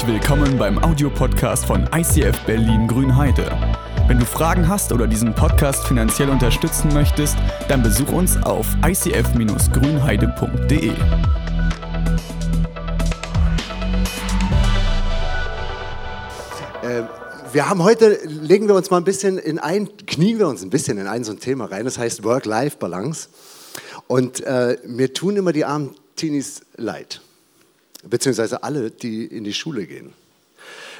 Herzlich willkommen beim Audiopodcast von ICF Berlin Grünheide. Wenn du Fragen hast oder diesen Podcast finanziell unterstützen möchtest, dann besuch uns auf icf-grünheide.de. Äh, wir haben heute, legen wir uns mal ein bisschen in ein, knien wir uns ein bisschen in ein so ein Thema rein, das heißt Work-Life-Balance. Und äh, mir tun immer die armen Teenies leid, beziehungsweise alle, die in die Schule gehen.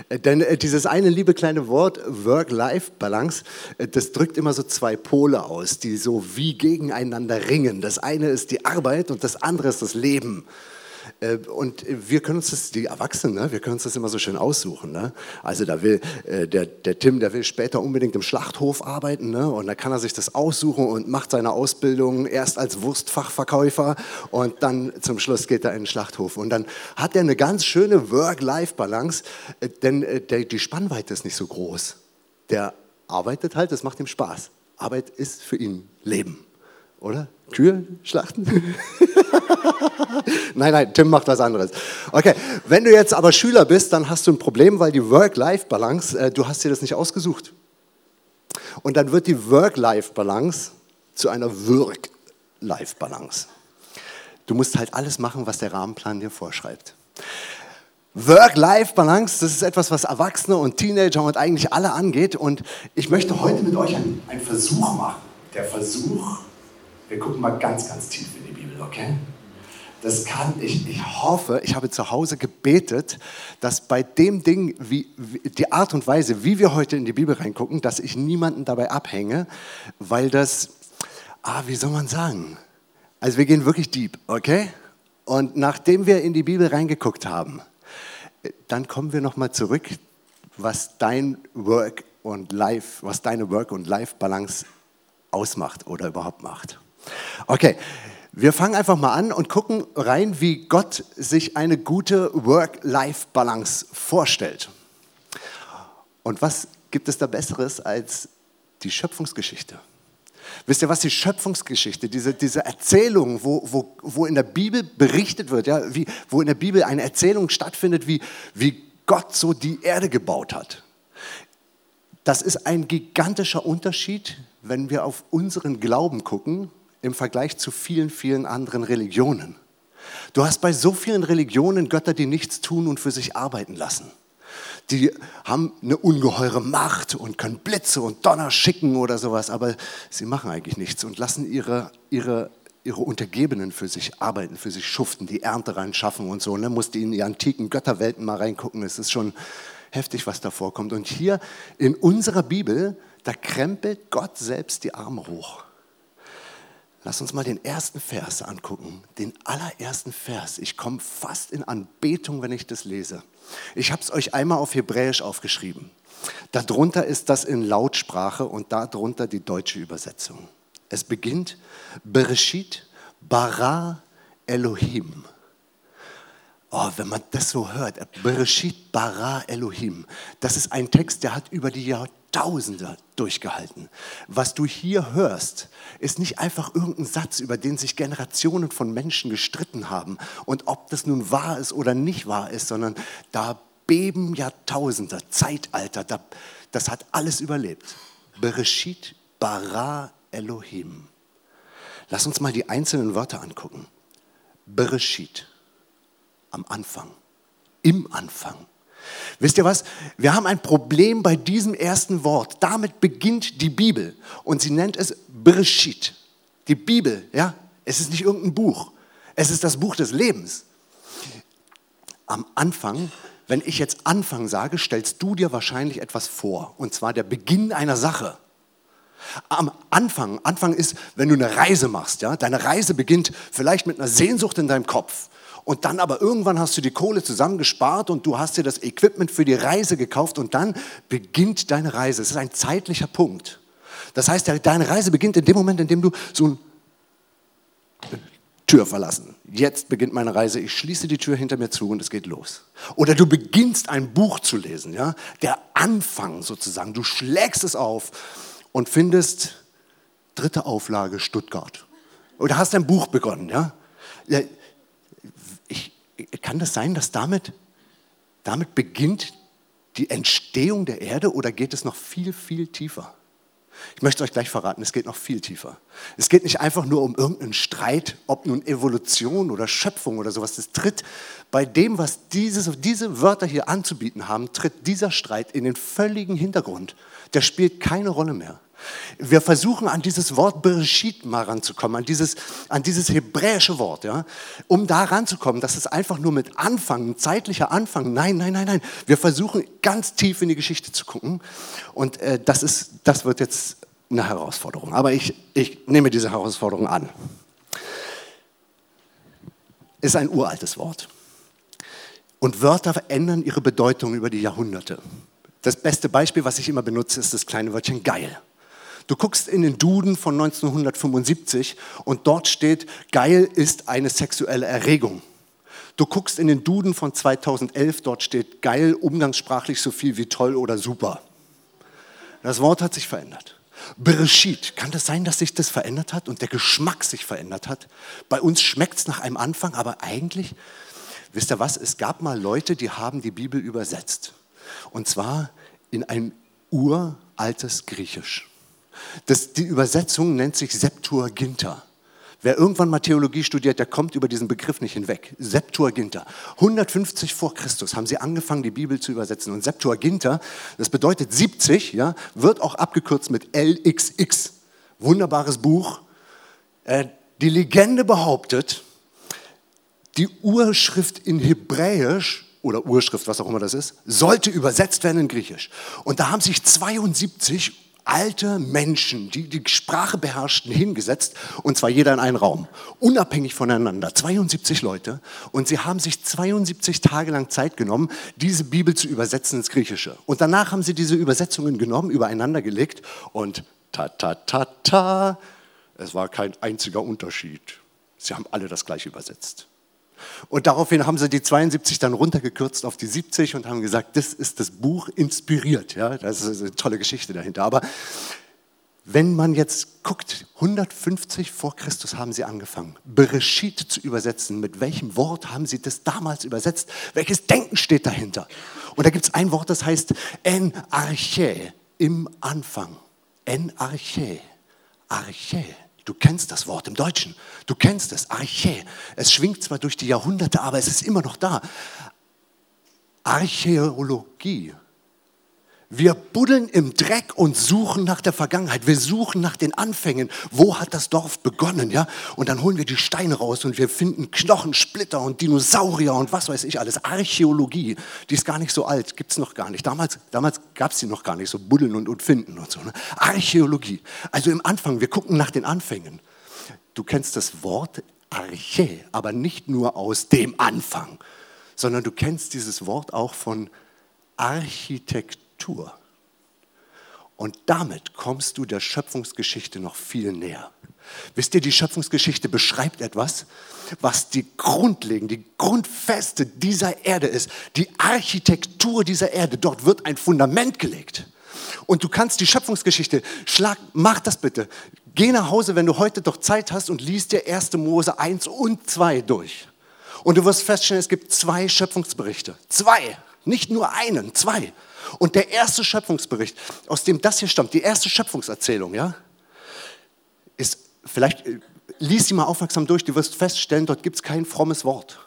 Äh, denn äh, dieses eine liebe kleine Wort Work-Life-Balance, äh, das drückt immer so zwei Pole aus, die so wie gegeneinander ringen. Das eine ist die Arbeit und das andere ist das Leben. Äh, und wir können uns das, die Erwachsenen, ne, wir können uns das immer so schön aussuchen. Ne? Also da will äh, der, der Tim, der will später unbedingt im Schlachthof arbeiten ne? und da kann er sich das aussuchen und macht seine Ausbildung erst als Wurstfachverkäufer und dann zum Schluss geht er in den Schlachthof. Und dann hat er eine ganz schöne Work-Life-Balance, äh, denn der, die Spannweite ist nicht so groß. Der arbeitet halt, das macht ihm Spaß. Arbeit ist für ihn Leben, oder? Kühe schlachten? nein, nein, Tim macht was anderes. Okay, wenn du jetzt aber Schüler bist, dann hast du ein Problem, weil die Work-Life-Balance, äh, du hast dir das nicht ausgesucht. Und dann wird die Work-Life-Balance zu einer Work-Life-Balance. Du musst halt alles machen, was der Rahmenplan dir vorschreibt. Work-Life-Balance, das ist etwas, was Erwachsene und Teenager und eigentlich alle angeht. Und ich möchte heute mit euch einen, einen Versuch machen. Der Versuch, wir gucken mal ganz, ganz tief in die Bibel, okay? Das kann ich, ich hoffe, ich habe zu Hause gebetet, dass bei dem Ding, wie, wie, die Art und Weise, wie wir heute in die Bibel reingucken, dass ich niemanden dabei abhänge, weil das, ah, wie soll man sagen? Also wir gehen wirklich deep, okay? Und nachdem wir in die Bibel reingeguckt haben, dann kommen wir nochmal zurück, was dein Work und Life, was deine Work und Life Balance ausmacht oder überhaupt macht. Okay, wir fangen einfach mal an und gucken rein, wie Gott sich eine gute Work-Life-Balance vorstellt. Und was gibt es da Besseres als die Schöpfungsgeschichte? Wisst ihr was, die Schöpfungsgeschichte, diese, diese Erzählung, wo, wo, wo in der Bibel berichtet wird, ja, wie, wo in der Bibel eine Erzählung stattfindet, wie, wie Gott so die Erde gebaut hat. Das ist ein gigantischer Unterschied, wenn wir auf unseren Glauben gucken im Vergleich zu vielen, vielen anderen Religionen. Du hast bei so vielen Religionen Götter, die nichts tun und für sich arbeiten lassen. Die haben eine ungeheure Macht und können Blitze und Donner schicken oder sowas, aber sie machen eigentlich nichts und lassen ihre, ihre, ihre Untergebenen für sich arbeiten, für sich schuften, die Ernte reinschaffen und so. Ne? Musst in die antiken Götterwelten mal reingucken, es ist schon heftig, was da vorkommt. Und hier in unserer Bibel, da krempelt Gott selbst die Arme hoch. Lass uns mal den ersten Vers angucken, den allerersten Vers. Ich komme fast in Anbetung, wenn ich das lese. Ich habe es euch einmal auf Hebräisch aufgeschrieben. Darunter ist das in Lautsprache und darunter die deutsche Übersetzung. Es beginnt Bereshit bara Elohim. Oh, wenn man das so hört, Bereshit bara Elohim, das ist ein Text, der hat über die Jahrtausende Jahrtausende durchgehalten. Was du hier hörst, ist nicht einfach irgendein Satz, über den sich Generationen von Menschen gestritten haben und ob das nun wahr ist oder nicht wahr ist, sondern da beben Jahrtausende, Zeitalter, das hat alles überlebt. Bereshit bara Elohim. Lass uns mal die einzelnen Wörter angucken. Bereshit, am Anfang, im Anfang. Wisst ihr was? Wir haben ein Problem bei diesem ersten Wort. Damit beginnt die Bibel und sie nennt es Bereshit. Die Bibel, ja, es ist nicht irgendein Buch. Es ist das Buch des Lebens. Am Anfang, wenn ich jetzt Anfang sage, stellst du dir wahrscheinlich etwas vor und zwar der Beginn einer Sache. Am Anfang, Anfang ist, wenn du eine Reise machst, ja, deine Reise beginnt vielleicht mit einer Sehnsucht in deinem Kopf und dann aber irgendwann hast du die Kohle zusammengespart und du hast dir das Equipment für die Reise gekauft und dann beginnt deine Reise. Es ist ein zeitlicher Punkt. Das heißt, deine Reise beginnt in dem Moment, in dem du so eine Tür verlassen. Jetzt beginnt meine Reise. Ich schließe die Tür hinter mir zu und es geht los. Oder du beginnst ein Buch zu lesen, ja? Der Anfang sozusagen. Du schlägst es auf und findest dritte Auflage Stuttgart. Oder hast ein Buch begonnen, ja? Kann das sein, dass damit damit beginnt die Entstehung der Erde oder geht es noch viel, viel tiefer? Ich möchte euch gleich verraten, es geht noch viel tiefer. Es geht nicht einfach nur um irgendeinen Streit, ob nun Evolution oder Schöpfung oder sowas. Es tritt bei dem, was dieses, diese Wörter hier anzubieten haben, tritt dieser Streit in den völligen Hintergrund. Der spielt keine Rolle mehr. Wir versuchen an dieses Wort Bereshit mal ranzukommen, an dieses, an dieses hebräische Wort, ja, um da ranzukommen, dass es einfach nur mit Anfang, zeitlicher Anfang, nein, nein, nein, nein. Wir versuchen ganz tief in die Geschichte zu gucken und äh, das, ist, das wird jetzt eine Herausforderung. Aber ich, ich nehme diese Herausforderung an. Ist ein uraltes Wort. Und Wörter verändern ihre Bedeutung über die Jahrhunderte. Das beste Beispiel, was ich immer benutze, ist das kleine Wörtchen geil. Du guckst in den Duden von 1975 und dort steht, geil ist eine sexuelle Erregung. Du guckst in den Duden von 2011, dort steht geil umgangssprachlich so viel wie toll oder super. Das Wort hat sich verändert. Bereshit, kann das sein, dass sich das verändert hat und der Geschmack sich verändert hat? Bei uns schmeckt es nach einem Anfang, aber eigentlich, wisst ihr was, es gab mal Leute, die haben die Bibel übersetzt. Und zwar in ein uraltes Griechisch. Das, die Übersetzung nennt sich Septuaginta. Wer irgendwann mal Theologie studiert, der kommt über diesen Begriff nicht hinweg. Septuaginta. 150 vor Christus haben sie angefangen, die Bibel zu übersetzen. Und Septuaginta, das bedeutet 70, ja, wird auch abgekürzt mit LXX. Wunderbares Buch. Äh, die Legende behauptet, die Urschrift in Hebräisch oder Urschrift, was auch immer das ist, sollte übersetzt werden in Griechisch. Und da haben sich 72 alte Menschen, die die Sprache beherrschten, hingesetzt, und zwar jeder in einen Raum, unabhängig voneinander, 72 Leute, und sie haben sich 72 Tage lang Zeit genommen, diese Bibel zu übersetzen ins Griechische. Und danach haben sie diese Übersetzungen genommen, übereinander gelegt, und ta, ta, ta, ta, es war kein einziger Unterschied. Sie haben alle das gleiche übersetzt. Und daraufhin haben sie die 72 dann runtergekürzt auf die 70 und haben gesagt, das ist das Buch inspiriert. Ja, das ist eine tolle Geschichte dahinter. Aber wenn man jetzt guckt, 150 vor Christus haben sie angefangen, Bereshit zu übersetzen. Mit welchem Wort haben sie das damals übersetzt? Welches Denken steht dahinter? Und da gibt es ein Wort, das heißt en arche, im Anfang. En arche, arche. Du kennst das Wort im Deutschen. Du kennst es, Arche. Es schwingt zwar durch die Jahrhunderte, aber es ist immer noch da. Archäologie wir buddeln im Dreck und suchen nach der Vergangenheit. Wir suchen nach den Anfängen. Wo hat das Dorf begonnen? Ja? Und dann holen wir die Steine raus und wir finden Knochensplitter und Dinosaurier und was weiß ich alles. Archäologie, die ist gar nicht so alt, gibt es noch gar nicht. Damals, damals gab es die noch gar nicht, so buddeln und, und finden und so. Ne? Archäologie. Also im Anfang, wir gucken nach den Anfängen. Du kennst das Wort Arche, aber nicht nur aus dem Anfang, sondern du kennst dieses Wort auch von Architektur. Natur. Und damit kommst du der Schöpfungsgeschichte noch viel näher. Wisst ihr, die Schöpfungsgeschichte beschreibt etwas, was die grundlegende, die Grundfeste dieser Erde ist, die Architektur dieser Erde. Dort wird ein Fundament gelegt. Und du kannst die Schöpfungsgeschichte, schlag, mach das bitte. Geh nach Hause, wenn du heute doch Zeit hast und liest dir 1. Mose 1 und 2 durch. Und du wirst feststellen, es gibt zwei Schöpfungsberichte. Zwei. Nicht nur einen, zwei. Und der erste Schöpfungsbericht, aus dem das hier stammt, die erste Schöpfungserzählung, ja, ist, vielleicht äh, lies sie mal aufmerksam durch, du wirst feststellen, dort gibt es kein frommes Wort.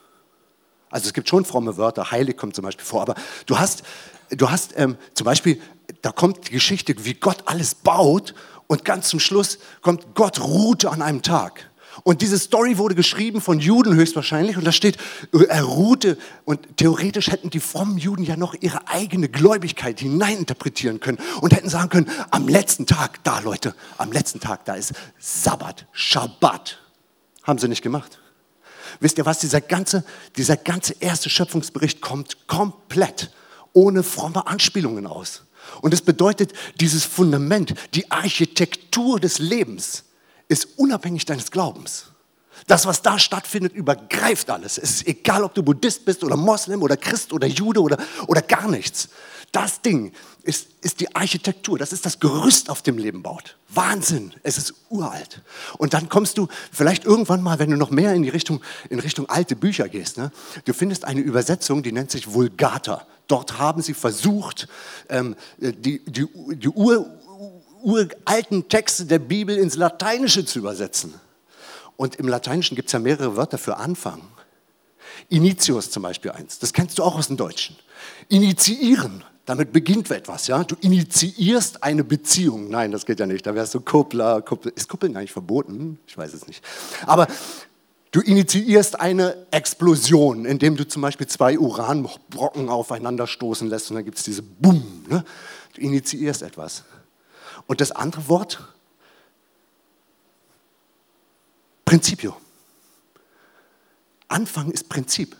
Also es gibt schon fromme Wörter, heilig kommt zum Beispiel vor, aber du hast, du hast ähm, zum Beispiel, da kommt die Geschichte, wie Gott alles baut und ganz zum Schluss kommt, Gott ruhte an einem Tag. Und diese Story wurde geschrieben von Juden höchstwahrscheinlich und da steht, er ruhte und theoretisch hätten die frommen Juden ja noch ihre eigene Gläubigkeit hineininterpretieren können und hätten sagen können, am letzten Tag, da Leute, am letzten Tag, da ist Sabbat, Schabbat. Haben sie nicht gemacht. Wisst ihr was, dieser ganze, dieser ganze erste Schöpfungsbericht kommt komplett ohne fromme Anspielungen aus. Und es bedeutet, dieses Fundament, die Architektur des Lebens, ist unabhängig deines Glaubens. Das, was da stattfindet, übergreift alles. Es ist egal, ob du Buddhist bist oder Moslem oder Christ oder Jude oder, oder gar nichts. Das Ding ist, ist die Architektur, das ist das Gerüst, auf dem Leben baut. Wahnsinn, es ist uralt. Und dann kommst du vielleicht irgendwann mal, wenn du noch mehr in die Richtung, in Richtung alte Bücher gehst, ne? du findest eine Übersetzung, die nennt sich Vulgata. Dort haben sie versucht, ähm, die, die, die ur, uralten Texte der Bibel ins Lateinische zu übersetzen. Und im Lateinischen gibt es ja mehrere Wörter für Anfang. Initius zum Beispiel eins, das kennst du auch aus dem Deutschen. Initiieren, damit beginnt etwas, ja. Du initiierst eine Beziehung. Nein, das geht ja nicht. Da wärst du Kuppler. Kuppel. Ist Kuppeln eigentlich verboten? Ich weiß es nicht. Aber du initiierst eine Explosion, indem du zum Beispiel zwei Uranbrocken aufeinander stoßen lässt und dann gibt es diese Bumm. Ne? Du initiierst etwas. Und das andere Wort Prinzipio. Anfang ist Prinzip.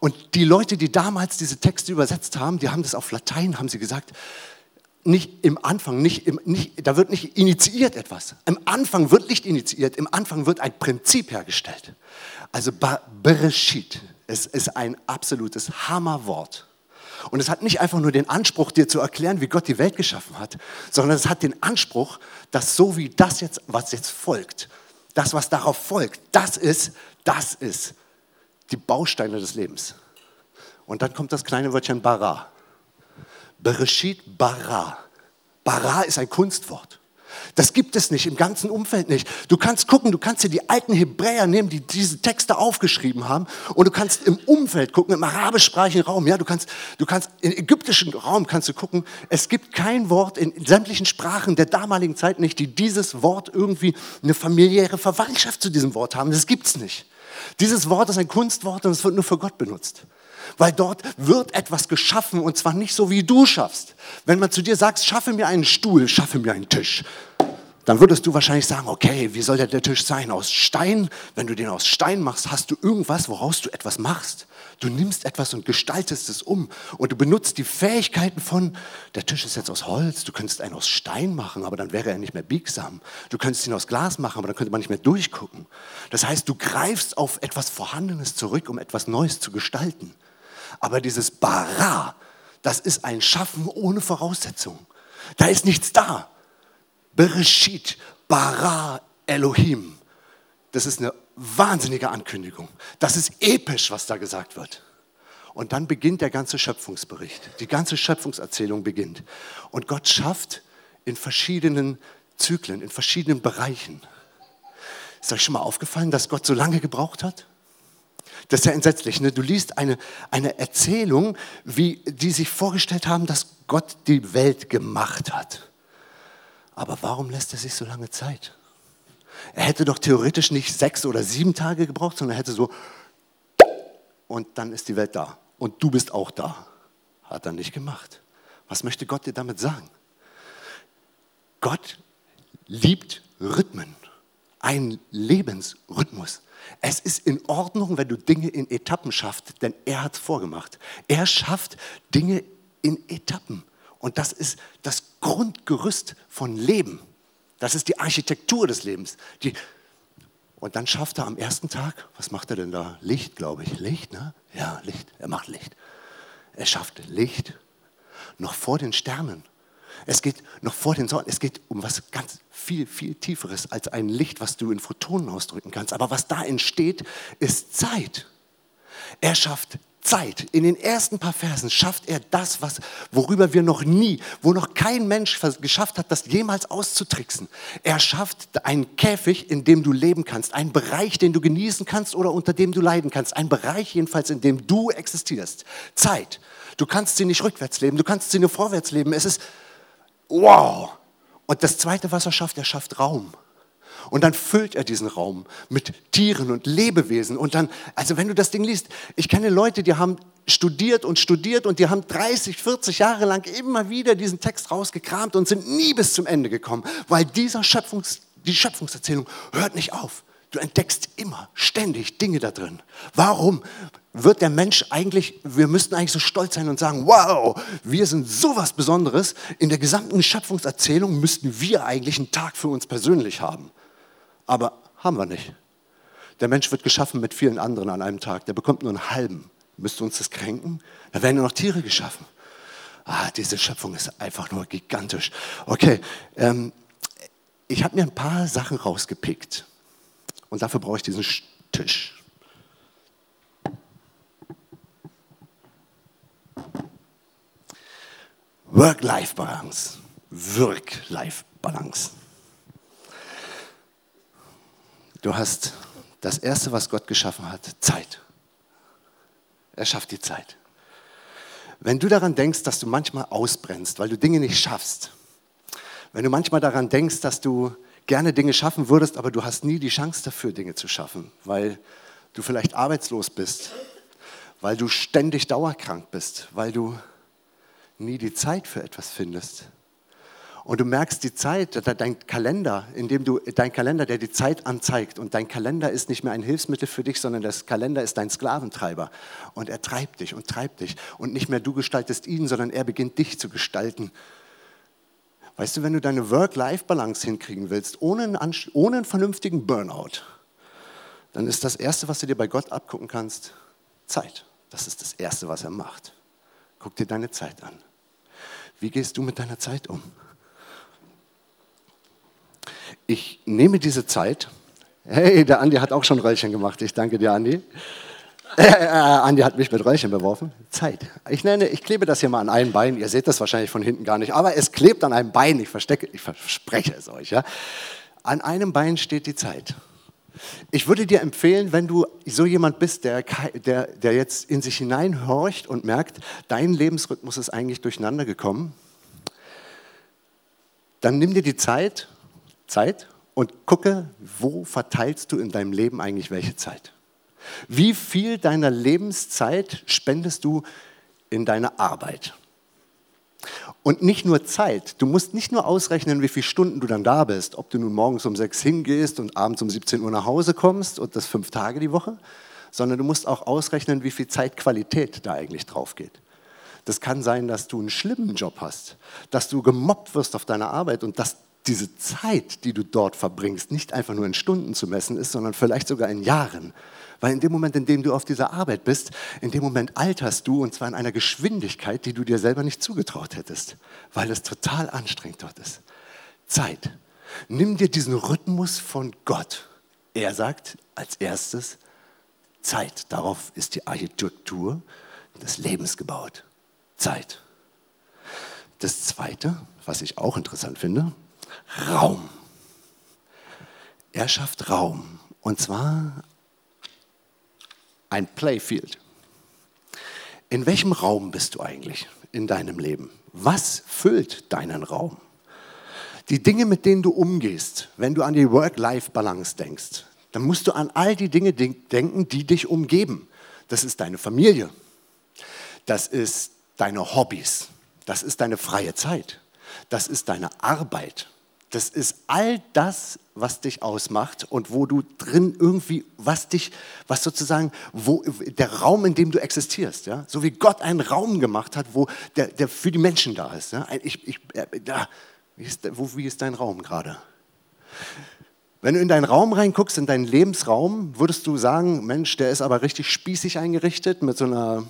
Und die Leute, die damals diese Texte übersetzt haben, die haben das auf Latein, haben sie gesagt, nicht im Anfang, nicht im, nicht, da wird nicht initiiert etwas. Im Anfang wird nicht initiiert, im Anfang wird ein Prinzip hergestellt. Also Bereshit, es ist ein absolutes Hammerwort. Und es hat nicht einfach nur den Anspruch, dir zu erklären, wie Gott die Welt geschaffen hat, sondern es hat den Anspruch, dass so wie das jetzt, was jetzt folgt, das, was darauf folgt, das ist, das ist die Bausteine des Lebens. Und dann kommt das kleine Wörtchen bara. Bereshit bara. Bara ist ein Kunstwort. Das gibt es nicht, im ganzen Umfeld nicht. Du kannst gucken, du kannst dir die alten Hebräer nehmen, die diese Texte aufgeschrieben haben, und du kannst im Umfeld gucken, im arabischsprachigen Raum, ja, du kannst, du kannst, im ägyptischen Raum kannst du gucken, es gibt kein Wort in sämtlichen Sprachen der damaligen Zeit nicht, die dieses Wort irgendwie eine familiäre Verwandtschaft zu diesem Wort haben. Das gibt es nicht. Dieses Wort ist ein Kunstwort und es wird nur für Gott benutzt. Weil dort wird etwas geschaffen und zwar nicht so, wie du schaffst. Wenn man zu dir sagt, schaffe mir einen Stuhl, schaffe mir einen Tisch, dann würdest du wahrscheinlich sagen, okay, wie soll der, Tisch sein? Aus Stein? Wenn du den aus Stein machst, hast du irgendwas, woraus du etwas machst. Du nimmst etwas und gestaltest es um und du benutzt die Fähigkeiten von, der Tisch ist jetzt aus Holz, du könntest einen aus Stein machen, aber dann wäre er nicht mehr biegsam. Du könntest ihn aus Glas machen, aber dann könnte man nicht mehr durchgucken. Das heißt, du greifst auf etwas Vorhandenes zurück, um etwas Neues zu gestalten. Aber dieses Bara, das ist ein Schaffen ohne Voraussetzung. Da ist nichts da. Bereshit, Bara Elohim. Das ist eine wahnsinnige Ankündigung. Das ist episch, was da gesagt wird. Und dann beginnt der ganze Schöpfungsbericht. Die ganze Schöpfungserzählung beginnt. Und Gott schafft in verschiedenen Zyklen, in verschiedenen Bereichen. Ist euch schon mal aufgefallen, dass Gott so lange gebraucht hat? Das ist ja entsetzlich. Ne? Du liest eine, eine Erzählung, wie die sich vorgestellt haben, dass Gott die Welt gemacht hat. Aber warum lässt er sich so lange Zeit? Er hätte doch theoretisch nicht sechs oder sieben Tage gebraucht, sondern er hätte so und dann ist die Welt da und du bist auch da. Hat er nicht gemacht. Was möchte Gott dir damit sagen? Gott liebt Rhythmen, einen Lebensrhythmus. Es ist in Ordnung, wenn du Dinge in Etappen schaffst, denn er hat es vorgemacht. Er schafft Dinge in Etappen. Und das ist das Grundgerüst von Leben. Das ist die Architektur des Lebens. Die und dann schafft er am ersten Tag, was macht er denn da? Licht, glaube ich. Licht, ne? Ja, Licht. Er macht Licht. Er schafft Licht noch vor den Sternen. Es geht noch vor den Sonnen. Es geht um was ganz viel, viel Tieferes als ein Licht, was du in Photonen ausdrücken kannst. Aber was da entsteht, ist Zeit. Er schafft Zeit, in den ersten paar Versen schafft er das, was, worüber wir noch nie, wo noch kein Mensch geschafft hat, das jemals auszutricksen. Er schafft einen Käfig, in dem du leben kannst, einen Bereich, den du genießen kannst oder unter dem du leiden kannst, einen Bereich jedenfalls, in dem du existierst. Zeit. Du kannst sie nicht rückwärts leben, du kannst sie nur vorwärts leben. Es ist wow. Und das Zweite, was er schafft, er schafft Raum. Und dann füllt er diesen Raum mit Tieren und Lebewesen. Und dann, also wenn du das Ding liest, ich kenne Leute, die haben studiert und studiert und die haben 30, 40 Jahre lang immer wieder diesen Text rausgekramt und sind nie bis zum Ende gekommen, weil dieser Schöpfungs, die Schöpfungserzählung hört nicht auf. Du entdeckst immer, ständig Dinge da drin. Warum wird der Mensch eigentlich, wir müssten eigentlich so stolz sein und sagen, wow, wir sind sowas Besonderes. In der gesamten Schöpfungserzählung müssten wir eigentlich einen Tag für uns persönlich haben. Aber haben wir nicht. Der Mensch wird geschaffen mit vielen anderen an einem Tag. Der bekommt nur einen halben. Müsste uns das kränken? Da werden nur noch Tiere geschaffen. Ah, diese Schöpfung ist einfach nur gigantisch. Okay, ähm, ich habe mir ein paar Sachen rausgepickt. Und dafür brauche ich diesen Tisch. Work-Life-Balance. Work-Life-Balance. Du hast das Erste, was Gott geschaffen hat, Zeit. Er schafft die Zeit. Wenn du daran denkst, dass du manchmal ausbrennst, weil du Dinge nicht schaffst, wenn du manchmal daran denkst, dass du gerne Dinge schaffen würdest, aber du hast nie die Chance dafür, Dinge zu schaffen, weil du vielleicht arbeitslos bist, weil du ständig dauerkrank bist, weil du nie die Zeit für etwas findest, und du merkst die Zeit, dein Kalender, in dem du, dein Kalender, der die Zeit anzeigt. Und dein Kalender ist nicht mehr ein Hilfsmittel für dich, sondern das Kalender ist dein Sklaventreiber. Und er treibt dich und treibt dich. Und nicht mehr du gestaltest ihn, sondern er beginnt dich zu gestalten. Weißt du, wenn du deine Work-Life-Balance hinkriegen willst, ohne einen, ohne einen vernünftigen Burnout, dann ist das Erste, was du dir bei Gott abgucken kannst, Zeit. Das ist das Erste, was er macht. Guck dir deine Zeit an. Wie gehst du mit deiner Zeit um? ich nehme diese Zeit. Hey, der Andi hat auch schon Röllchen gemacht. Ich danke dir, Andi. Äh, äh, Andi hat mich mit Röllchen beworfen. Zeit. Ich nenne, ich klebe das hier mal an einem Bein. Ihr seht das wahrscheinlich von hinten gar nicht, aber es klebt an einem Bein. Ich verstecke, ich verspreche es euch. Ja. An einem Bein steht die Zeit. Ich würde dir empfehlen, wenn du so jemand bist, der, der, der jetzt in sich hineinhorcht und merkt, dein Lebensrhythmus ist eigentlich durcheinander gekommen, dann nimm dir die Zeit Zeit und gucke, wo verteilst du in deinem Leben eigentlich welche Zeit? Wie viel deiner Lebenszeit spendest du in deine Arbeit? Und nicht nur Zeit, du musst nicht nur ausrechnen, wie viele Stunden du dann da bist, ob du nun morgens um sechs hingehst und abends um 17 Uhr nach Hause kommst und das fünf Tage die Woche, sondern du musst auch ausrechnen, wie viel Zeitqualität da eigentlich drauf geht. Das kann sein, dass du einen schlimmen Job hast, dass du gemobbt wirst auf deiner Arbeit und dass diese Zeit, die du dort verbringst, nicht einfach nur in Stunden zu messen ist, sondern vielleicht sogar in Jahren. Weil in dem Moment, in dem du auf dieser Arbeit bist, in dem Moment alterst du und zwar in einer Geschwindigkeit, die du dir selber nicht zugetraut hättest, weil es total anstrengend dort ist. Zeit. Nimm dir diesen Rhythmus von Gott. Er sagt als erstes Zeit. Darauf ist die Architektur des Lebens gebaut. Zeit. Das Zweite, was ich auch interessant finde, Raum. Er schafft Raum. Und zwar ein Playfield. In welchem Raum bist du eigentlich in deinem Leben? Was füllt deinen Raum? Die Dinge, mit denen du umgehst, wenn du an die Work-Life-Balance denkst, dann musst du an all die Dinge denken, die dich umgeben. Das ist deine Familie. Das ist deine Hobbys. Das ist deine freie Zeit. Das ist deine Arbeit. Das ist all das, was dich ausmacht und wo du drin irgendwie, was dich, was sozusagen, wo, der Raum, in dem du existierst, ja? so wie Gott einen Raum gemacht hat, wo der, der für die Menschen da ist. Ja? Ich, ich, da, wie, ist, wo, wie ist dein Raum gerade? Wenn du in deinen Raum reinguckst, in deinen Lebensraum, würdest du sagen, Mensch, der ist aber richtig spießig eingerichtet mit so einer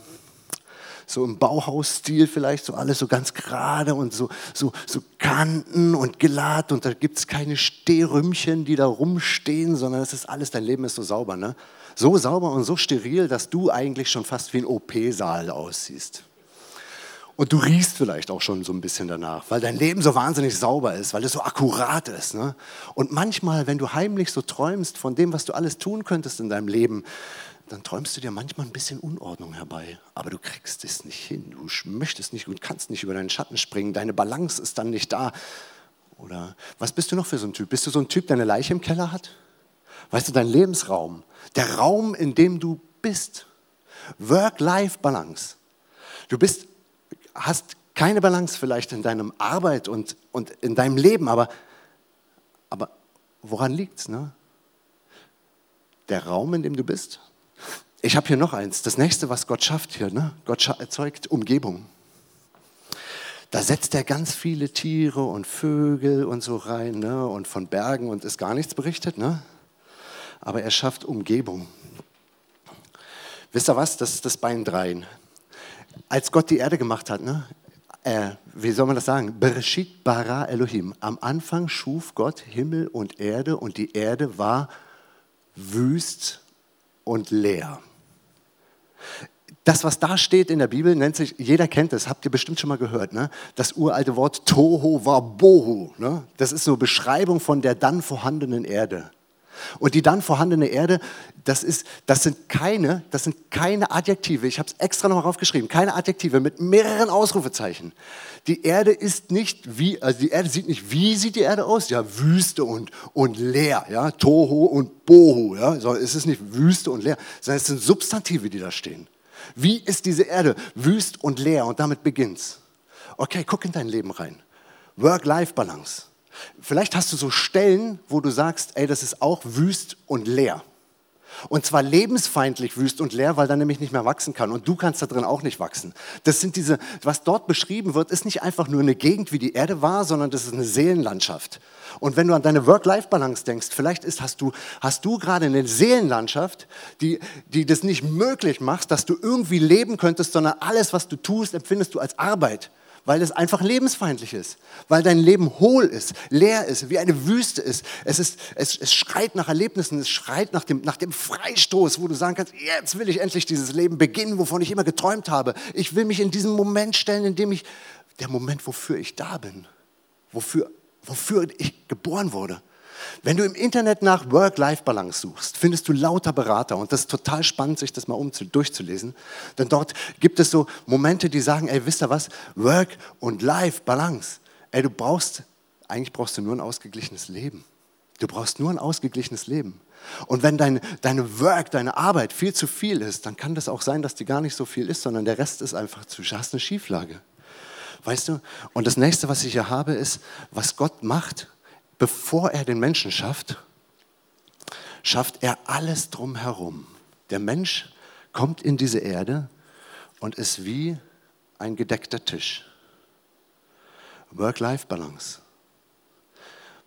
so im Bauhausstil vielleicht, so alles so ganz gerade und so, so, so Kanten und glatt und da gibt es keine Stehrümmchen, die da rumstehen, sondern es ist alles, dein Leben ist so sauber, ne? So sauber und so steril, dass du eigentlich schon fast wie ein OP-Saal aussiehst. Und du riechst vielleicht auch schon so ein bisschen danach, weil dein Leben so wahnsinnig sauber ist, weil es so akkurat ist. Ne? Und manchmal, wenn du heimlich so träumst von dem, was du alles tun könntest in deinem Leben, dann träumst du dir manchmal ein bisschen Unordnung herbei, aber du kriegst es nicht hin. Du möchtest nicht und kannst nicht über deinen Schatten springen. Deine Balance ist dann nicht da. Oder was bist du noch für so ein Typ? Bist du so ein Typ, der eine Leiche im Keller hat? Weißt du, dein Lebensraum, der Raum, in dem du bist. Work-Life-Balance. Du bist, hast keine Balance vielleicht in deinem Arbeit und, und in deinem Leben, aber, aber woran liegt es? Ne? Der Raum, in dem du bist, ich habe hier noch eins. Das nächste, was Gott schafft hier, ne? Gott erzeugt Umgebung. Da setzt er ganz viele Tiere und Vögel und so rein ne? und von Bergen und ist gar nichts berichtet. Ne? aber er schafft Umgebung. Wisst ihr was? Das ist das Bein dreien. Als Gott die Erde gemacht hat, ne? Äh, wie soll man das sagen? Bereshit bara Elohim. Am Anfang schuf Gott Himmel und Erde und die Erde war wüst und leer. Das, was da steht in der Bibel, nennt sich, jeder kennt es, habt ihr bestimmt schon mal gehört, ne? das uralte Wort Toho war Bohu. Ne? Das ist so Beschreibung von der dann vorhandenen Erde. Und die dann vorhandene Erde, das, ist, das, sind, keine, das sind keine Adjektive, ich habe es extra noch mal aufgeschrieben, keine Adjektive mit mehreren Ausrufezeichen. Die Erde ist nicht wie, also die Erde sieht nicht, wie sieht die Erde aus? Ja, Wüste und, und leer, ja, Toho und Bohu, ja, so, es ist nicht Wüste und leer, sondern es sind Substantive, die da stehen. Wie ist diese Erde? Wüst und leer und damit beginnt's. Okay, guck in dein Leben rein. Work-Life-Balance. Vielleicht hast du so Stellen, wo du sagst, ey, das ist auch wüst und leer. Und zwar lebensfeindlich wüst und leer, weil da nämlich nicht mehr wachsen kann. Und du kannst da drin auch nicht wachsen. Das sind diese, was dort beschrieben wird, ist nicht einfach nur eine Gegend, wie die Erde war, sondern das ist eine Seelenlandschaft. Und wenn du an deine Work-Life-Balance denkst, vielleicht ist, hast du, hast du gerade eine Seelenlandschaft, die, die das nicht möglich macht, dass du irgendwie leben könntest, sondern alles, was du tust, empfindest du als Arbeit weil es einfach lebensfeindlich ist, weil dein Leben hohl ist, leer ist, wie eine Wüste ist. Es, ist, es, es schreit nach Erlebnissen, es schreit nach dem, nach dem Freistoß, wo du sagen kannst, jetzt will ich endlich dieses Leben beginnen, wovon ich immer geträumt habe. Ich will mich in diesen Moment stellen, in dem ich, der Moment, wofür ich da bin, wofür, wofür ich geboren wurde. Wenn du im Internet nach Work-Life-Balance suchst, findest du lauter Berater und das ist total spannend, sich das mal um durchzulesen. Denn dort gibt es so Momente, die sagen, ey, wisst ihr was? Work und Life-Balance. Ey, du brauchst, eigentlich brauchst du nur ein ausgeglichenes Leben. Du brauchst nur ein ausgeglichenes Leben. Und wenn dein, deine Work, deine Arbeit viel zu viel ist, dann kann das auch sein, dass die gar nicht so viel ist, sondern der Rest ist einfach zu, du hast eine Schieflage. Weißt du? Und das nächste, was ich hier habe, ist, was Gott macht, bevor er den Menschen schafft, schafft er alles drumherum. Der Mensch kommt in diese Erde und ist wie ein gedeckter Tisch. Work-Life-Balance.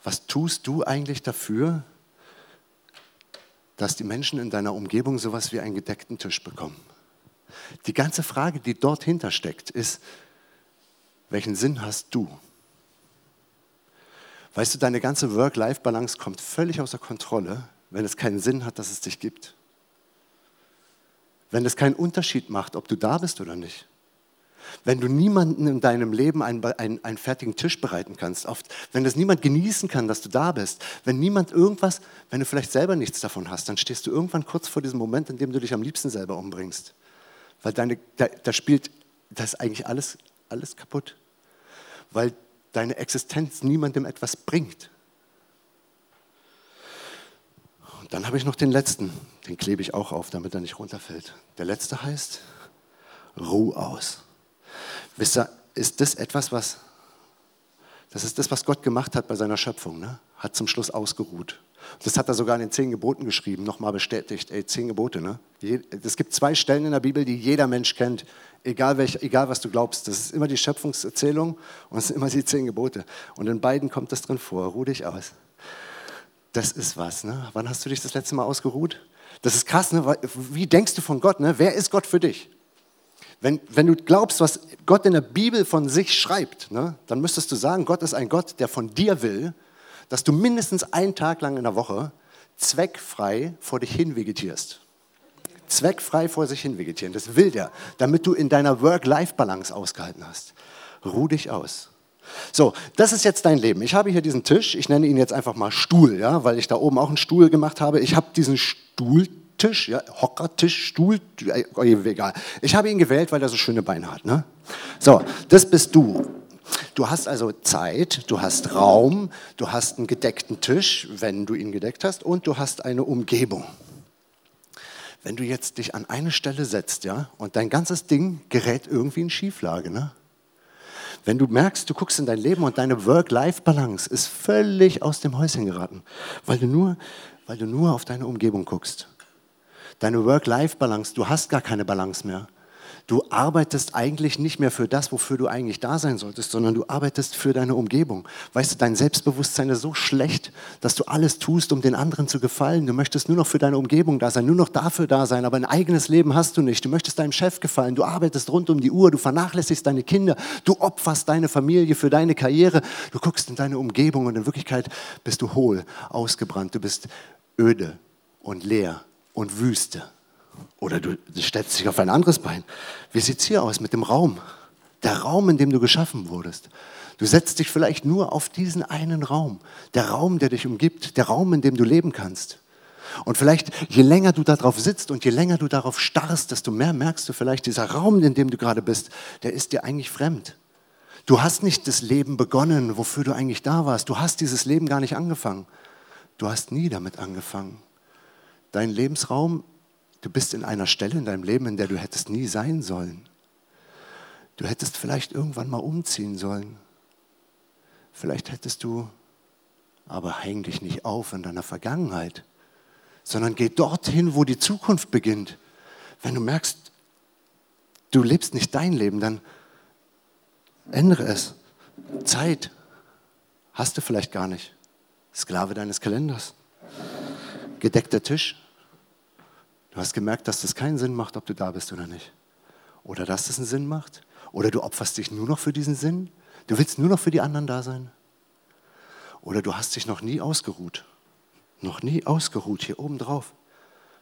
Was tust du eigentlich dafür, dass die Menschen in deiner Umgebung sowas wie einen gedeckten Tisch bekommen? Die ganze Frage, die dort hinter steckt, ist, welchen Sinn hast du? Weißt du, deine ganze Work-Life-Balance kommt völlig außer Kontrolle, wenn es keinen Sinn hat, dass es dich gibt. Wenn es keinen Unterschied macht, ob du da bist oder nicht. Wenn du niemanden in deinem Leben einen, einen, einen fertigen Tisch bereiten kannst, oft, wenn es niemand genießen kann, dass du da bist, wenn niemand irgendwas, wenn du vielleicht selber nichts davon hast, dann stehst du irgendwann kurz vor diesem Moment, in dem du dich am liebsten selber umbringst. Weil deine, da, da spielt, da ist eigentlich alles, alles kaputt. Weil deine Existenz niemandem etwas bringt. Und dann habe ich noch den letzten, den klebe ich auch auf, damit er nicht runterfällt. Der letzte heißt Ruh aus. Wisst ihr, ist das etwas, was, das ist das, was Gott gemacht hat bei seiner Schöpfung, ne? hat zum Schluss ausgeruht. Das hat er sogar in den zehn Geboten geschrieben, nochmal bestätigt. Ey, zehn Gebote, ne? Es gibt zwei Stellen in der Bibel, die jeder Mensch kennt, egal, welch, egal was du glaubst. Das ist immer die Schöpfungserzählung und es sind immer die zehn Gebote. Und in beiden kommt das drin vor. Ruh dich aus. Das ist was, ne? Wann hast du dich das letzte Mal ausgeruht? Das ist krass, ne? Wie denkst du von Gott, ne? Wer ist Gott für dich? Wenn, wenn du glaubst, was Gott in der Bibel von sich schreibt, ne, dann müsstest du sagen, Gott ist ein Gott, der von dir will, dass du mindestens einen Tag lang in der Woche zweckfrei vor dich hin vegetierst. Zweckfrei vor sich hin vegetieren, das will der, damit du in deiner Work-Life-Balance ausgehalten hast. Ruh dich aus. So, das ist jetzt dein Leben. Ich habe hier diesen Tisch, ich nenne ihn jetzt einfach mal Stuhl, ja, weil ich da oben auch einen Stuhl gemacht habe. Ich habe diesen Stuhltisch, ja, Hockertisch, Stuhl, oh, egal. Ich habe ihn gewählt, weil er so schöne Beine hat. Ne? So, das bist du. Du hast also Zeit, du hast Raum, du hast einen gedeckten Tisch, wenn du ihn gedeckt hast, und du hast eine Umgebung. Wenn du jetzt dich an eine Stelle setzt, ja, und dein ganzes Ding gerät irgendwie in Schieflage, ne? Wenn du merkst, du guckst in dein Leben und deine Work-Life-Balance ist völlig aus dem Häuschen geraten, weil du nur, weil du nur auf deine Umgebung guckst. Deine Work-Life-Balance, du hast gar keine Balance mehr Du arbeitest eigentlich nicht mehr für das, wofür du eigentlich da sein solltest, sondern du arbeitest für deine Umgebung. Weißt du, dein Selbstbewusstsein ist so schlecht, dass du alles tust, um den anderen zu gefallen. Du möchtest nur noch für deine Umgebung da sein, nur noch dafür da sein, aber ein eigenes Leben hast du nicht. Du möchtest deinem Chef gefallen, du arbeitest rund um die Uhr, du vernachlässigst deine Kinder, du opferst deine Familie für deine Karriere, du guckst in deine Umgebung und in Wirklichkeit bist du hohl, ausgebrannt, du bist öde und leer und Wüste. Oder du stellst dich auf ein anderes Bein. Wie sieht es hier aus mit dem Raum? Der Raum, in dem du geschaffen wurdest. Du setzt dich vielleicht nur auf diesen einen Raum. Der Raum, der dich umgibt. Der Raum, in dem du leben kannst. Und vielleicht, je länger du darauf sitzt und je länger du darauf starrst, desto mehr merkst du vielleicht, dieser Raum, in dem du gerade bist, der ist dir eigentlich fremd. Du hast nicht das Leben begonnen, wofür du eigentlich da warst. Du hast dieses Leben gar nicht angefangen. Du hast nie damit angefangen. Dein Lebensraum Du bist in einer Stelle in deinem Leben, in der du hättest nie sein sollen. Du hättest vielleicht irgendwann mal umziehen sollen. Vielleicht hättest du, aber häng dich nicht auf in deiner Vergangenheit, sondern geh dorthin, wo die Zukunft beginnt. Wenn du merkst, du lebst nicht dein Leben, dann ändere es. Zeit hast du vielleicht gar nicht. Sklave deines Kalenders. Gedeckter Tisch, Du hast gemerkt, dass das keinen Sinn macht, ob du da bist oder nicht. Oder dass es einen Sinn macht. Oder du opferst dich nur noch für diesen Sinn. Du willst nur noch für die anderen da sein. Oder du hast dich noch nie ausgeruht. Noch nie ausgeruht hier oben drauf.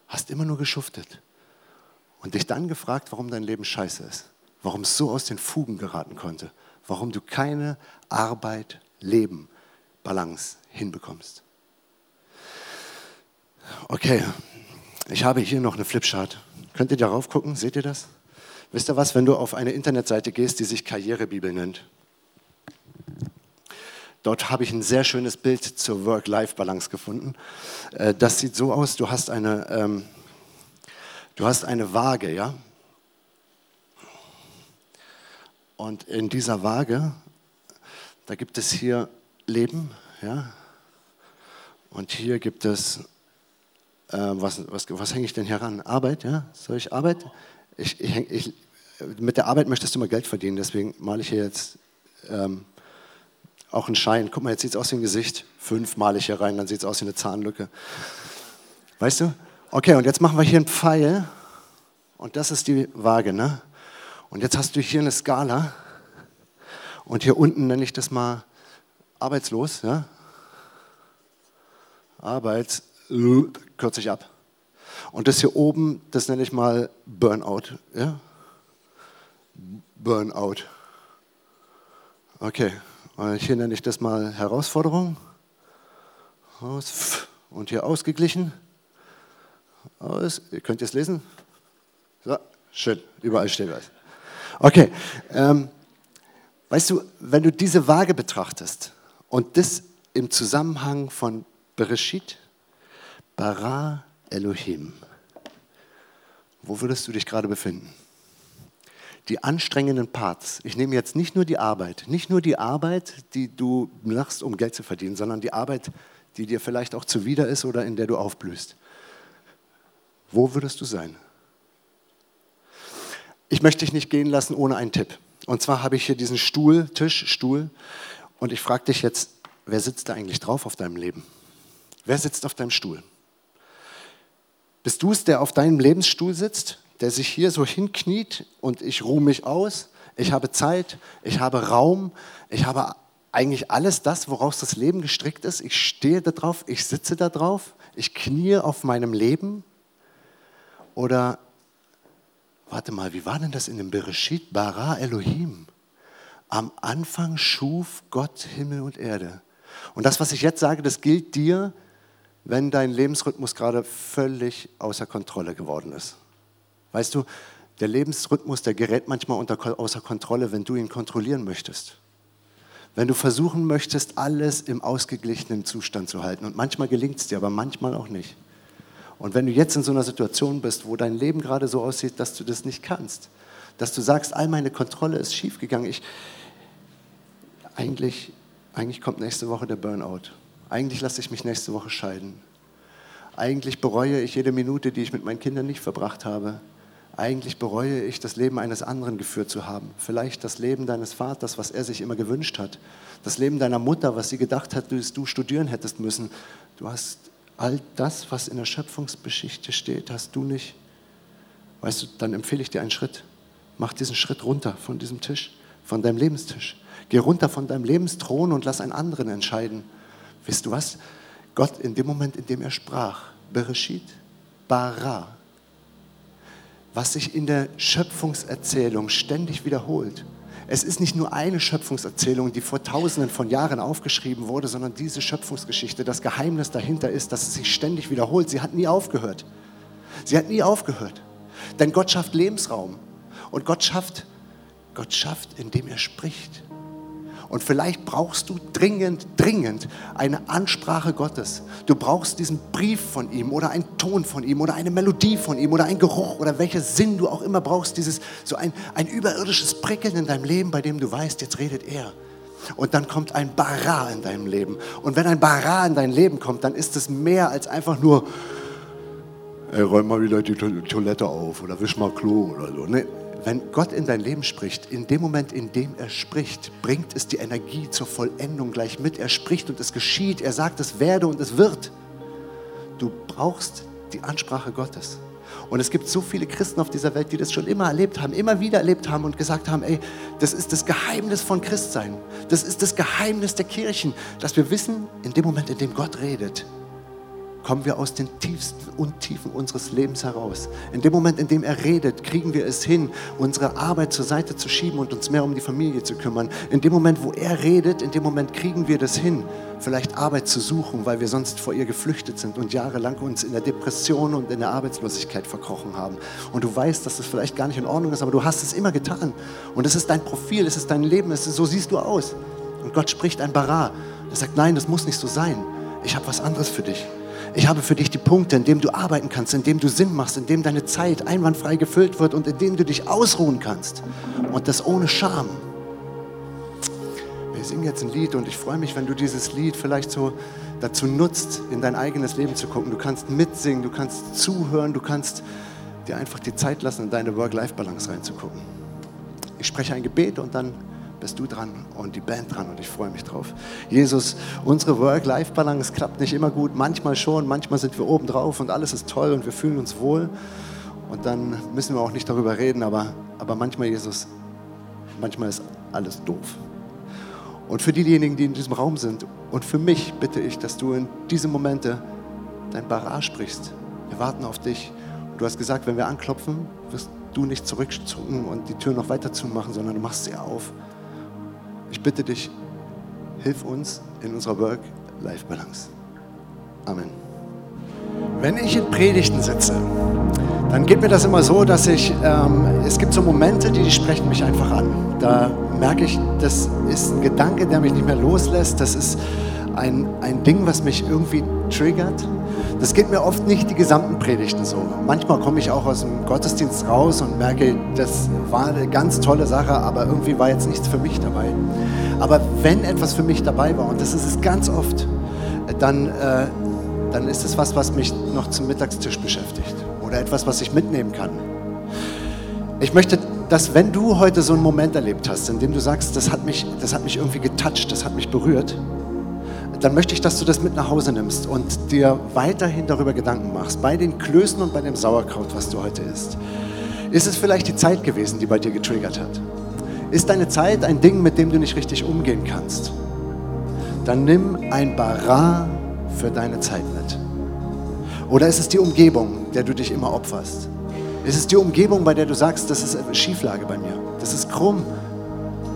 Hast immer nur geschuftet. Und dich dann gefragt, warum dein Leben scheiße ist. Warum es so aus den Fugen geraten konnte. Warum du keine Arbeit, Leben, Balance hinbekommst. Okay, ich habe hier noch eine Flipchart. Könnt ihr darauf gucken? Seht ihr das? Wisst ihr was, wenn du auf eine Internetseite gehst, die sich Karrierebibel nennt? Dort habe ich ein sehr schönes Bild zur Work-Life-Balance gefunden. Äh, das sieht so aus, du hast eine, ähm, du hast eine Waage, ja? Und in dieser Waage, da gibt es hier Leben, ja? Und hier gibt es äh, was, was, was hänge ich denn heran? Arbeit, ja? Soll ich Arbeit? Ich, ich, ich, mit der Arbeit möchtest du mal Geld verdienen, deswegen male ich hier jetzt ähm, auch einen Schein. Guck mal, jetzt sieht es aus wie ein Gesicht. Fünf male ich hier rein, dann sieht es aus wie eine Zahnlücke. Weißt du? Okay, und jetzt machen wir hier einen Pfeil und das ist die Waage, ne? Und jetzt hast du hier eine Skala und hier unten nenne ich das mal arbeitslos, ja? Arbeits kürze ich ab. Und das hier oben, das nenne ich mal Burnout. Ja? Burnout. Okay, und hier nenne ich das mal Herausforderung. Und hier ausgeglichen. Aus. Ihr könnt es lesen. So, schön, überall steht was. Okay, ähm, weißt du, wenn du diese Waage betrachtest und das im Zusammenhang von Bereshit, Bara Elohim. Wo würdest du dich gerade befinden? Die anstrengenden Parts. Ich nehme jetzt nicht nur die Arbeit, nicht nur die Arbeit, die du machst, um Geld zu verdienen, sondern die Arbeit, die dir vielleicht auch zuwider ist oder in der du aufblühst. Wo würdest du sein? Ich möchte dich nicht gehen lassen ohne einen Tipp. Und zwar habe ich hier diesen Stuhl, Tisch, Stuhl. Und ich frage dich jetzt, wer sitzt da eigentlich drauf auf deinem Leben? Wer sitzt auf deinem Stuhl? Bist du es, der auf deinem Lebensstuhl sitzt, der sich hier so hinkniet und ich ruhe mich aus, ich habe Zeit, ich habe Raum, ich habe eigentlich alles das, woraus das Leben gestrickt ist. Ich stehe da drauf, ich sitze da drauf, ich knie auf meinem Leben. Oder, warte mal, wie war denn das in dem Bereshit? Bara Elohim. Am Anfang schuf Gott Himmel und Erde. Und das, was ich jetzt sage, das gilt dir, wenn dein Lebensrhythmus gerade völlig außer Kontrolle geworden ist. Weißt du, der Lebensrhythmus, der gerät manchmal unter, außer Kontrolle, wenn du ihn kontrollieren möchtest. Wenn du versuchen möchtest, alles im ausgeglichenen Zustand zu halten. Und manchmal gelingt es dir, aber manchmal auch nicht. Und wenn du jetzt in so einer Situation bist, wo dein Leben gerade so aussieht, dass du das nicht kannst, dass du sagst, all meine Kontrolle ist schiefgegangen, ich, eigentlich, eigentlich kommt nächste Woche der Burnout. Eigentlich lasse ich mich nächste Woche scheiden. Eigentlich bereue ich jede Minute, die ich mit meinen Kindern nicht verbracht habe. eigentlich bereue ich, das Leben eines anderen geführt zu haben. Vielleicht das Leben deines Vaters, was er sich immer gewünscht hat. Das Leben deiner Mutter, was sie gedacht hat, dass du studieren hättest müssen. Du hast all das, was in der Schöpfungsgeschichte steht, hast du nicht. Weißt du, dann empfehle ich dir einen Schritt. Mach diesen Schritt runter von diesem Tisch, von deinem Lebenstisch. Geh runter von deinem Lebensthron und lass einen anderen entscheiden. Wisst du was? Gott in dem Moment, in dem er sprach, Bereshit, Bara, was sich in der Schöpfungserzählung ständig wiederholt. Es ist nicht nur eine Schöpfungserzählung, die vor tausenden von Jahren aufgeschrieben wurde, sondern diese Schöpfungsgeschichte, das Geheimnis dahinter ist, dass es sich ständig wiederholt. Sie hat nie aufgehört. Sie hat nie aufgehört. Denn Gott schafft Lebensraum. Und Gott schafft, Gott schafft, indem er spricht. Und vielleicht brauchst du dringend, dringend eine Ansprache Gottes. Du brauchst diesen Brief von ihm oder einen Ton von ihm oder eine Melodie von ihm oder einen Geruch oder welcher Sinn du auch immer brauchst. Dieses, so ein, ein überirdisches Prickeln in deinem Leben, bei dem du weißt, jetzt redet er. Und dann kommt ein Bara in deinem Leben. Und wenn ein Bara in dein Leben kommt, dann ist es mehr als einfach nur, ey, räum mal wieder die Toilette auf oder wisch mal Klo oder so. Nee, wenn Gott in dein Leben spricht, in dem Moment, in dem er spricht, bringt es die Energie zur Vollendung gleich mit. Er spricht und es geschieht. Er sagt, es werde und es wird. Du brauchst die Ansprache Gottes. Und es gibt so viele Christen auf dieser Welt, die das schon immer erlebt haben, immer wieder erlebt haben und gesagt haben, ey, das ist das Geheimnis von Christsein. Das ist das Geheimnis der Kirchen, dass wir wissen, in dem Moment, in dem Gott redet, kommen wir aus den tiefsten Untiefen unseres Lebens heraus. In dem Moment, in dem er redet, kriegen wir es hin, unsere Arbeit zur Seite zu schieben und uns mehr um die Familie zu kümmern. In dem Moment, wo er redet, in dem Moment kriegen wir das hin, vielleicht Arbeit zu suchen, weil wir sonst vor ihr geflüchtet sind und jahrelang uns in der Depression und in der Arbeitslosigkeit verkrochen haben. Und du weißt, dass das vielleicht gar nicht in Ordnung ist, aber du hast es immer getan. Und es ist dein Profil, es ist dein Leben, ist, so siehst du aus. Und Gott spricht ein Bara. Er sagt, nein, das muss nicht so sein. Ich habe was anderes für dich. Ich habe für dich die Punkte, in denen du arbeiten kannst, in denen du Sinn machst, in denen deine Zeit einwandfrei gefüllt wird und in denen du dich ausruhen kannst. Und das ohne Scham. Wir singen jetzt ein Lied und ich freue mich, wenn du dieses Lied vielleicht so dazu nutzt, in dein eigenes Leben zu gucken. Du kannst mitsingen, du kannst zuhören, du kannst dir einfach die Zeit lassen, in deine Work-Life-Balance reinzugucken. Ich spreche ein Gebet und dann bist du dran und die Band dran und ich freue mich drauf. Jesus, unsere Work-Life-Balance klappt nicht immer gut, manchmal schon, manchmal sind wir oben drauf und alles ist toll und wir fühlen uns wohl und dann müssen wir auch nicht darüber reden, aber, aber manchmal, Jesus, manchmal ist alles doof. Und für diejenigen, die in diesem Raum sind und für mich bitte ich, dass du in diese Momente dein Bara sprichst. Wir warten auf dich. Du hast gesagt, wenn wir anklopfen, wirst du nicht zurückzucken und die Tür noch weiter zumachen, sondern du machst sie auf. Ich bitte dich, hilf uns in unserer Work-Life-Balance. Amen. Wenn ich in Predigten sitze, dann geht mir das immer so, dass ich, ähm, es gibt so Momente, die, die sprechen mich einfach an. Da merke ich, das ist ein Gedanke, der mich nicht mehr loslässt. Das ist ein, ein Ding, was mich irgendwie triggert. Das geht mir oft nicht die gesamten Predigten so. Manchmal komme ich auch aus dem Gottesdienst raus und merke, das war eine ganz tolle Sache, aber irgendwie war jetzt nichts für mich dabei. Aber wenn etwas für mich dabei war, und das ist es ganz oft, dann, äh, dann ist es was, was mich noch zum Mittagstisch beschäftigt oder etwas, was ich mitnehmen kann. Ich möchte, dass wenn du heute so einen Moment erlebt hast, in dem du sagst, das hat mich, das hat mich irgendwie getoucht, das hat mich berührt, dann möchte ich, dass du das mit nach Hause nimmst und dir weiterhin darüber Gedanken machst, bei den Klößen und bei dem Sauerkraut, was du heute isst. Ist es vielleicht die Zeit gewesen, die bei dir getriggert hat? Ist deine Zeit ein Ding, mit dem du nicht richtig umgehen kannst? Dann nimm ein Bara für deine Zeit mit. Oder ist es die Umgebung, der du dich immer opferst? Ist es die Umgebung, bei der du sagst, das ist Schieflage bei mir, das ist krumm?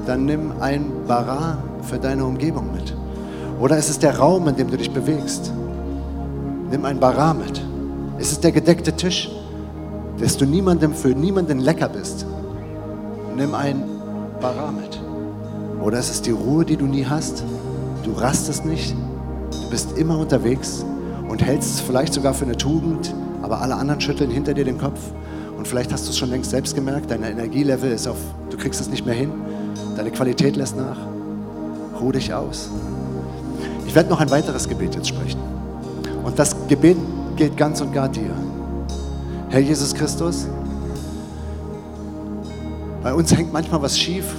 Dann nimm ein Bara für deine Umgebung mit. Oder ist es der Raum, in dem du dich bewegst? Nimm ein Bara mit. Ist es der gedeckte Tisch, dass du niemandem für niemanden lecker bist? Nimm ein Bara mit. Oder ist es die Ruhe, die du nie hast? Du rastest nicht, du bist immer unterwegs und hältst es vielleicht sogar für eine Tugend, aber alle anderen schütteln hinter dir den Kopf. Und vielleicht hast du es schon längst selbst gemerkt, dein Energielevel ist auf, du kriegst es nicht mehr hin, deine Qualität lässt nach. Ruh dich aus. Ich werde noch ein weiteres Gebet jetzt sprechen. Und das Gebet gilt ganz und gar dir. Herr Jesus Christus, bei uns hängt manchmal was schief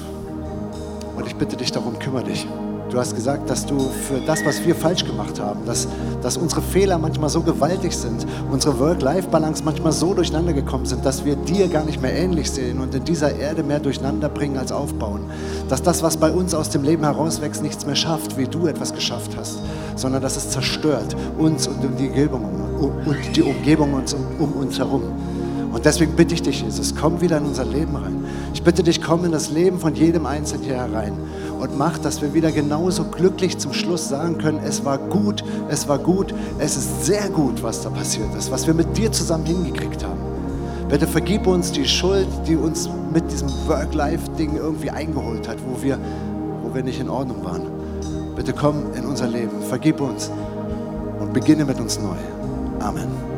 und ich bitte dich darum, kümmere dich. Du hast gesagt, dass du für das, was wir falsch gemacht haben, dass, dass unsere Fehler manchmal so gewaltig sind, unsere Work-Life-Balance manchmal so durcheinander gekommen sind, dass wir dir gar nicht mehr ähnlich sehen und in dieser Erde mehr durcheinander bringen als aufbauen. Dass das, was bei uns aus dem Leben herauswächst, nichts mehr schafft, wie du etwas geschafft hast, sondern dass es zerstört uns und die Umgebung, und die Umgebung uns um, uns herum. Und deswegen bitte ich dich, Jesus, komm wieder in unser Leben rein. Ich bitte dich, komm in das Leben von jedem Einzelnen hier herein und mach, dass wir wieder genauso glücklich zum Schluss sagen können, es war gut, es war gut, es ist sehr gut, was da passiert ist, was wir mit dir zusammen hingekriegt haben. Bitte vergib uns die Schuld, die uns mit diesem Work-Life-Ding irgendwie eingeholt hat, wo wir, wo wir nicht in Ordnung waren. Bitte komm in unser Leben, vergib uns und beginne mit uns neu. Amen.